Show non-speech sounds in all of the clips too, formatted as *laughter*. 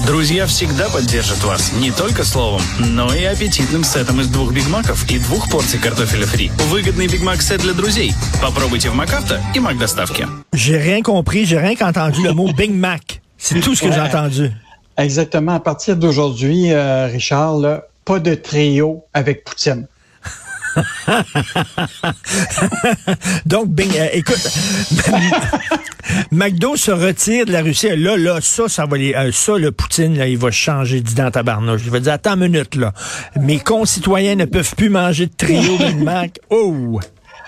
Друзья всегда поддержат вас не только словом, но и аппетитным сетом из двух бигмаков и двух порций картофеля фри. Выгодный бигмак-сет для друзей. Попробуйте в МакАвто и Мак Доставки. J'ai rien compris, j'ai rien qu'entendu le mot Big Mac. C'est tout ce que j'ai entendu. Exactement. À partir d'aujourd'hui, euh, Richard, là, pas de trio avec Poutine. *laughs* Donc, Bing, euh, écoute, *laughs* McDo se retire de la Russie. Là, là, ça, ça va les, euh, ça, le Poutine, là, il va changer d'idée dans tabarnouche. Il va dire, attends une minute, là. Mes concitoyens ne peuvent plus manger de trio Big Mac. *laughs* Oh!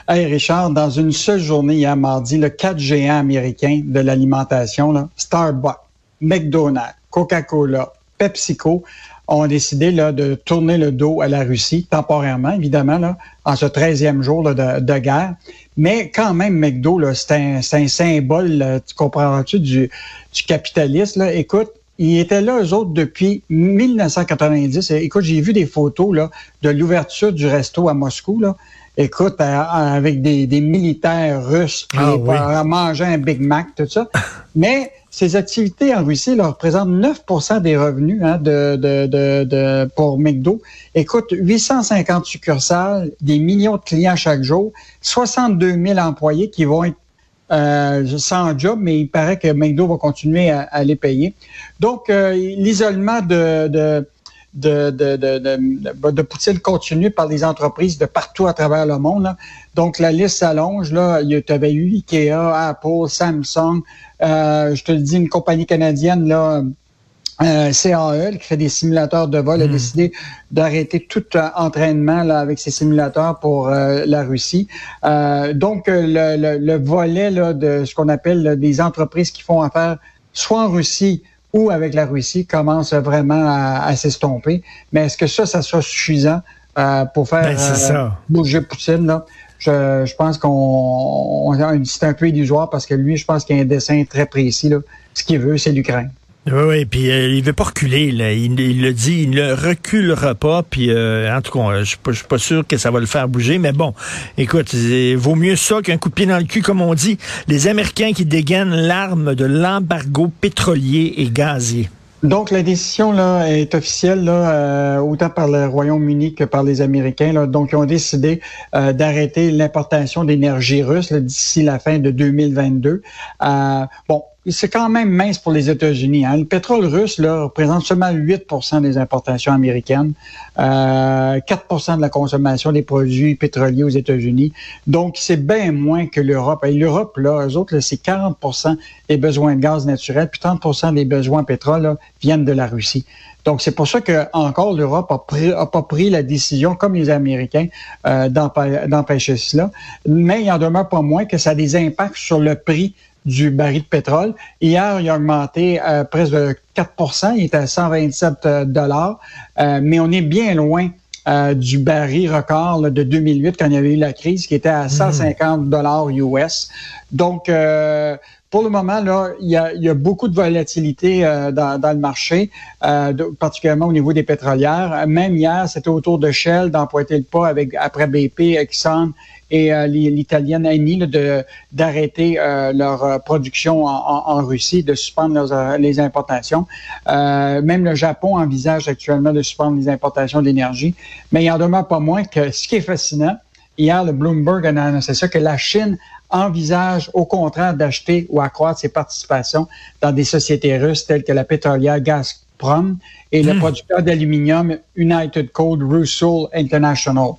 Hey Richard, dans une seule journée hier mardi, le quatre géants américains de l'alimentation, là, Starbucks, McDonald's, Coca-Cola, PepsiCo, ont décidé là, de tourner le dos à la Russie, temporairement, évidemment, là, en ce 13e jour là, de, de, guerre. Mais quand même, McDo, c'est un, un, symbole, là, tu comprends-tu, du, du capitalisme. Là. Écoute, ils étaient là, eux autres, depuis 1990. Écoute, j'ai vu des photos là, de l'ouverture du resto à Moscou. Là. Écoute, avec des, des, militaires russes qui ah, oui. manger un Big Mac, tout ça. *laughs* Mais ces activités en Russie là, représentent 9% des revenus hein, de, de, de, de, pour McDo. Écoute, 850 succursales, des millions de clients chaque jour, 62 000 employés qui vont être euh, sans job, mais il paraît que McDo va continuer à, à les payer. Donc, euh, l'isolement de, de de, de, de, de, de Poutine continue par les entreprises de partout à travers le monde. Là. Donc, la liste s'allonge. Là, il y avait eu Ikea, Apple, Samsung, euh, je te le dis, une compagnie canadienne, là, euh, CAE, qui fait des simulateurs de vol, a décidé d'arrêter tout euh, entraînement là, avec ces simulateurs pour euh, la Russie. Euh, donc, le, le, le, volet là, de ce qu'on appelle des entreprises qui font affaire soit en Russie ou avec la Russie commence vraiment à, à s'estomper. Mais est-ce que ça, ça sera suffisant pour faire ben, bouger Poutine? Là? Je, je, pense qu'on c'est un peu illusoire parce que lui, je pense qu'il a un dessin très précis. Là. Ce qu'il veut, c'est l'Ukraine. Oui, oui, puis euh, il veut pas reculer. Là. Il, il, le dit, il ne reculera pas. Puis euh, en tout cas, je pas, suis pas sûr que ça va le faire bouger. Mais bon, écoute, vaut mieux ça qu'un coup de pied dans le cul, comme on dit. Les Américains qui dégainent l'arme de l'embargo pétrolier et gazier. Donc, la décision là, est officielle, là, euh, autant par le Royaume-Uni que par les Américains. Donc, ils ont décidé euh, d'arrêter l'importation d'énergie russe d'ici la fin de 2022. Euh, bon, c'est quand même mince pour les États-Unis. Hein. Le pétrole russe là, représente seulement 8% des importations américaines, euh, 4% de la consommation des produits pétroliers aux États-Unis. Donc, c'est bien moins que l'Europe. Et l'Europe, là, eux autres, c'est 40% des besoins de gaz naturel, puis 30% des besoins de pétrole là, viennent de la Russie. Donc, c'est pour ça que encore l'Europe a, pris, a pas pris la décision, comme les Américains, euh, d'empêcher cela. Mais il en demeure pas moins que ça a des impacts sur le prix du baril de pétrole. Hier, il a augmenté euh, presque de 4% il était à 127 euh, dollars, euh, mais on est bien loin euh, du baril record là, de 2008 quand il y avait eu la crise qui était à 150 hmm. dollars US. Donc, pour le moment, là, il y a, il y a beaucoup de volatilité euh, dans, dans, le marché, euh, de, particulièrement au niveau des pétrolières. Même hier, c'était autour de Shell d'empointer le pas avec après BP, Exxon et euh, l'italienne Eni de d'arrêter euh, leur euh, production en, en, Russie, de suspendre leurs, les importations. même le Japon envisage actuellement de suspendre les importations d'énergie. Mais il en demeure pas moins que ce qui est fascinant, hier, le Bloomberg a annoncé ça, que la Chine envisage au contraire d'acheter ou accroître ses participations dans des sociétés russes telles que la pétrolière Gazprom et mmh. le hmm. producteur d'aluminium United Coal Russell International.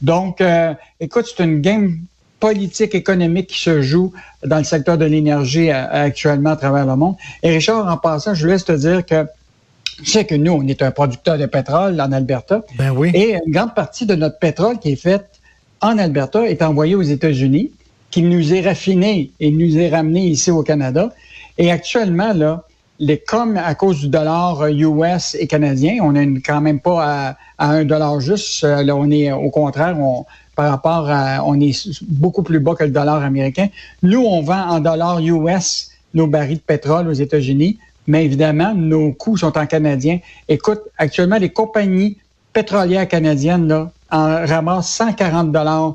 Donc, euh, écoute, c'est une game politique économique qui se joue dans le secteur de l'énergie euh, actuellement à travers le monde. Et Richard, en passant, je laisse te dire que tu sais que nous, on est un producteur de pétrole en Alberta. Ben oui. Et une grande partie de notre pétrole qui est fait en Alberta est envoyé aux États-Unis, qui nous est raffiné et nous est ramené ici au Canada. Et actuellement, là, les, comme à cause du dollar US et canadien, on n'est quand même pas à, un dollar juste. Euh, là, on est au contraire, on, par rapport à, on est beaucoup plus bas que le dollar américain. Nous, on vend en dollars US nos barils de pétrole aux États-Unis, mais évidemment, nos coûts sont en canadien. Écoute, actuellement, les compagnies pétrolières canadiennes là, en ramassent 140 dollars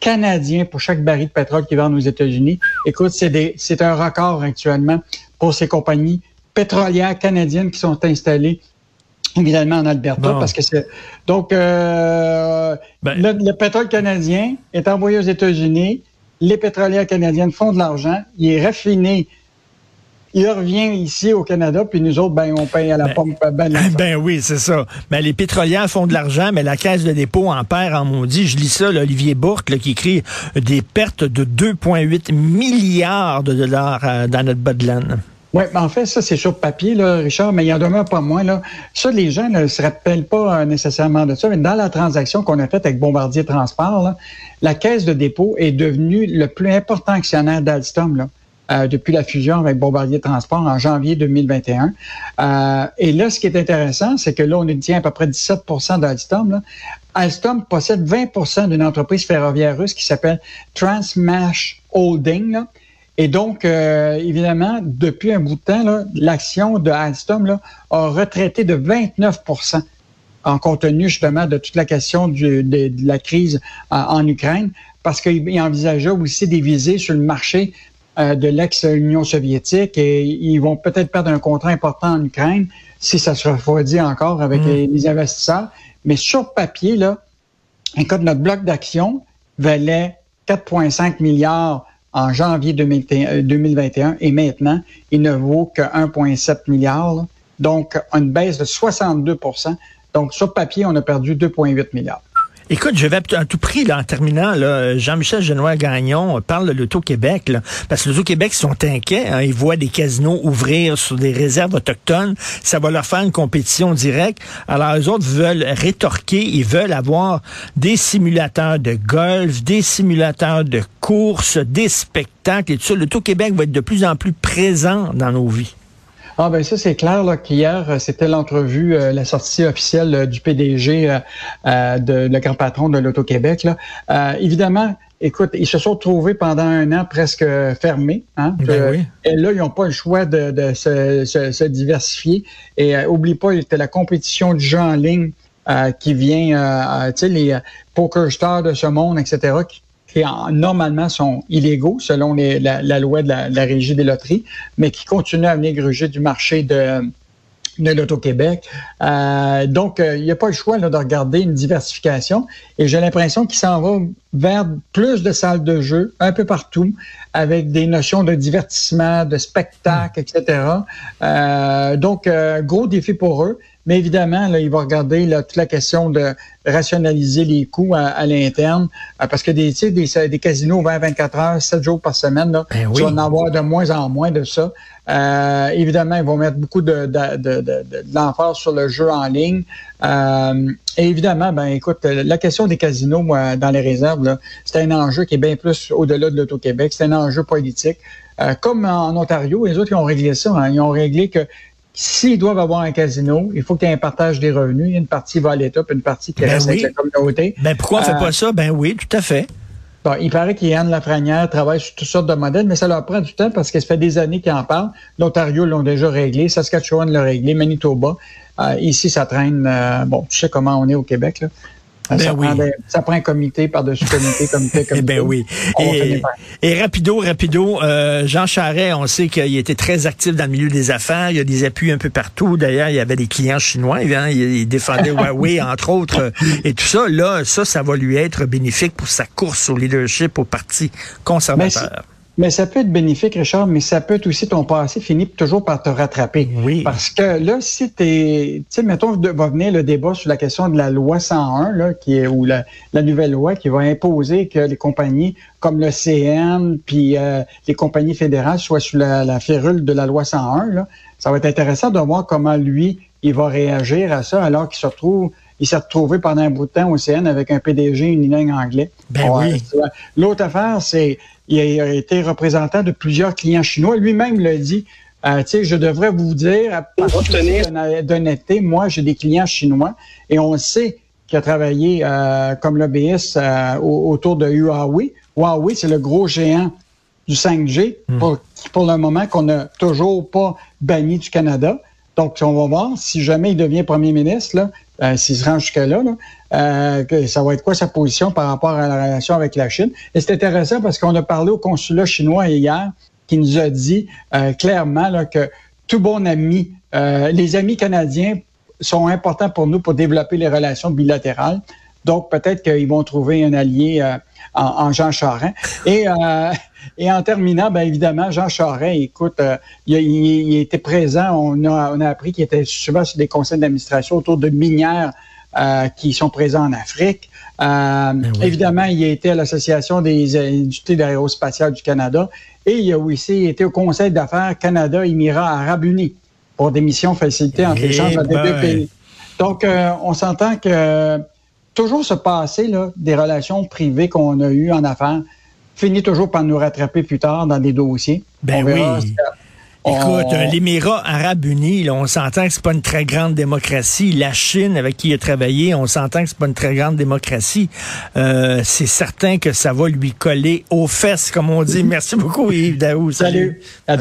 canadiens pour chaque baril de pétrole qui vend aux États-Unis. Écoute, c'est un record actuellement pour ces compagnies pétrolières canadiennes qui sont installées évidemment en Alberta, parce que c'est donc euh, ben le, pétrole canadien est envoyé aux États-Unis, les pétrolières canadiennes font de l'argent, il est raffiné il revient ici au Canada, puis nous autres, ben, on paye à la ben, pompe. Ben, ben *laughs* oui, c'est ça. Mais les pétrolières font de l'argent, mais la caisse de dépôt en perd en maudit. Je lis ça, Olivier Bourque, qui écrit des pertes de 2,8 milliards de dollars euh, dans notre bas de laine. Oui, en fait, ça, c'est sur papier, là, Richard, mais il en demeure pas moins. Là. Ça, les gens ne se rappellent pas euh, nécessairement de ça, mais dans la transaction qu'on a faite avec Bombardier Transport, la caisse de dépôt est devenue le plus important actionnaire d'Alstom. Là. Euh, depuis la fusion avec Bombardier Transport en janvier 2021. Euh, et là, ce qui est intéressant, c'est que là, on détient à peu près 17% d'Alstom. Alstom possède 20% d'une entreprise ferroviaire russe qui s'appelle Transmash Holding. Et donc, euh, évidemment, depuis un bout de temps, l'action de Alstom a retraité de 29% en compte tenu justement de toute la question de, la crise en Ukraine, parce qu'il envisageait aussi des visées sur le marché de l'ex-Union soviétique et ils vont peut-être perdre un contrat important en Ukraine si ça se refroidit encore avec mm. les, investisseurs. Mais sur papier, là, notre bloc d'action valait 4,5 milliards en janvier 2021 euh, et maintenant, il ne vaut que 1,7 milliard. Donc, une baisse de 62% Donc, sur papier, on a perdu 2,8 milliards. Écoute, je vais à tout prix, là, en terminant, Jean-Michel Genois-Gagnon parle de l'Auto-Québec, parce que l'Auto-Québec sont inquiets. Hein, ils voient des casinos ouvrir sur des réserves autochtones. Ça va leur faire une compétition directe. Alors, les autres veulent rétorquer. Ils veulent avoir des simulateurs de golf, des simulateurs de course, des spectacles et tout ça. L'Auto-Québec va être de plus en plus présent dans nos vies. Ah ben ça c'est clair là qu'hier euh, c'était l'entrevue, euh, la sortie officielle euh, du PDG de le grand patron de l'Auto-Québec là. évidemment, écoute, ils se sont trouvés pendant un an presque fermés. Hein, ben Et là, ils n'ont pas le choix de, se, diversifier. Et oublie pas, il était la compétition du jeu en ligne qui vient, tu sais, les poker stars de ce monde, etc., qui qui normalement sont illégaux selon la, loi de la, régie des loteries, mais qui continuent à venir gruger du marché de, l'Auto-Québec. Euh, donc, euh, il n'y a pas le choix de regarder une diversification. Et j'ai l'impression qu'il s'en va vers plus de salles de jeu un peu partout, avec des notions de divertissement, de spectacle, etc. Euh, donc, gros défi pour eux. Mais évidemment, là, il va regarder là, toute la question de rationaliser les coûts à, l'interne. Euh, parce que des, des, des casinos 20-24 heures, 7 jours par semaine, là, ben tu vas en avoir de moins en moins de ça. Euh, évidemment, ils vont mettre beaucoup de, de, de, de, l'emphase sur le jeu en ligne. Euh, et évidemment, ben écoute, la question des casinos dans les réserves, c'est un enjeu qui est bien plus au-delà de l'Auto-Québec. C'est un enjeu politique. Euh, comme en Ontario, les autres ils ont réglé ça. Hein. ils ont réglé que S'ils doivent avoir un casino, il faut qu'il y ait un partage des revenus. Une partie va à l'État, puis une partie qui ben reste avec la communauté. Ben pourquoi on ne fait pas euh, ça? Ben oui, tout à fait. Bon, il paraît qu'Yann Lafrenière travaille sur toutes sortes de modèles, mais ça leur prend du temps parce que ça fait des années qu'ils en parlent. L'Ontario l'ont déjà réglé, Saskatchewan l'a réglé, Manitoba. Euh, ici, ça traîne. Euh, bon, tu sais comment on est au Québec. Là. Ben ça, oui. prend ça, prend un comité par-dessus comité, comité, *laughs* comité. ben oui. Et, rapido, rapido, euh, Jean Charret, on sait qu'il était très actif dans le milieu des affaires. Il y a des appuis un peu partout. D'ailleurs, il y avait des clients chinois. Hein, il, défendait *laughs* Huawei, entre autres, et tout ça. Là, ça, ça va lui être bénéfique pour sa course au leadership au Parti conservateur. Mais ça peut être bénéfique, Richard, mais ça peut être aussi ton passé finit toujours par te rattraper. Oui. Parce que là, si tu es, tu sais, mettons, va venir le débat sur la question de la loi 101, là, qui est, ou la, nouvelle loi qui va imposer que les compagnies comme le CN, puis euh, les compagnies fédérales soient sous la, la, férule de la loi 101, là. Ça va être intéressant de voir comment lui, il va réagir à ça alors qu'il se retrouve il s'est retrouvé pendant un bout de temps au CN avec un PDG unilingue anglais. Ben oui. L'autre affaire, c'est il a été représentant de plusieurs clients chinois. Lui-même l'a dit. Euh, je devrais vous dire, à d'honnêteté, moi, j'ai des clients chinois et on sait qu'il a travaillé euh, comme lobbyiste euh, autour de Huawei. Huawei, c'est le gros géant du 5G hmm. pour, pour le moment qu'on n'a toujours pas banni du Canada. Donc, on va voir si jamais il devient premier ministre, là, euh, s'il se rend jusque-là, euh, que ça va être quoi sa position par rapport à la relation avec la Chine? Et c'est intéressant parce qu'on a parlé au consulat chinois hier qui nous a dit euh, clairement là, que tout bon ami. les amis canadiens sont importants pour nous pour développer les relations bilatérales. Donc, peut-être qu'ils vont trouver un allié en, Jean Charest. Et, et en terminant, bien évidemment, Jean Charest, écoute, il, il, était présent. On a, on a appris qu'il était souvent sur des conseils d'administration autour de minières euh, qui sont présents en Afrique. Euh, ben évidemment, il a été à l'Association des industries d'aérospatiale du Canada et il a aussi été au Conseil d'affaires Canada-Émirats arabes unis pour des missions facilitées entre échanges entre les deux pays. Donc, euh, on s'entend que toujours se passer là, des relations privées qu'on a eues en affaires finit toujours par nous rattraper plus tard dans des dossiers. Ben oui. Écoute, oh. l'Émirat arabe uni, on s'entend que c'est pas une très grande démocratie. La Chine, avec qui il a travaillé, on s'entend que c'est pas une très grande démocratie. Euh, c'est certain que ça va lui coller aux fesses, comme on dit. Merci beaucoup, Yves Daou. Salut. À demain.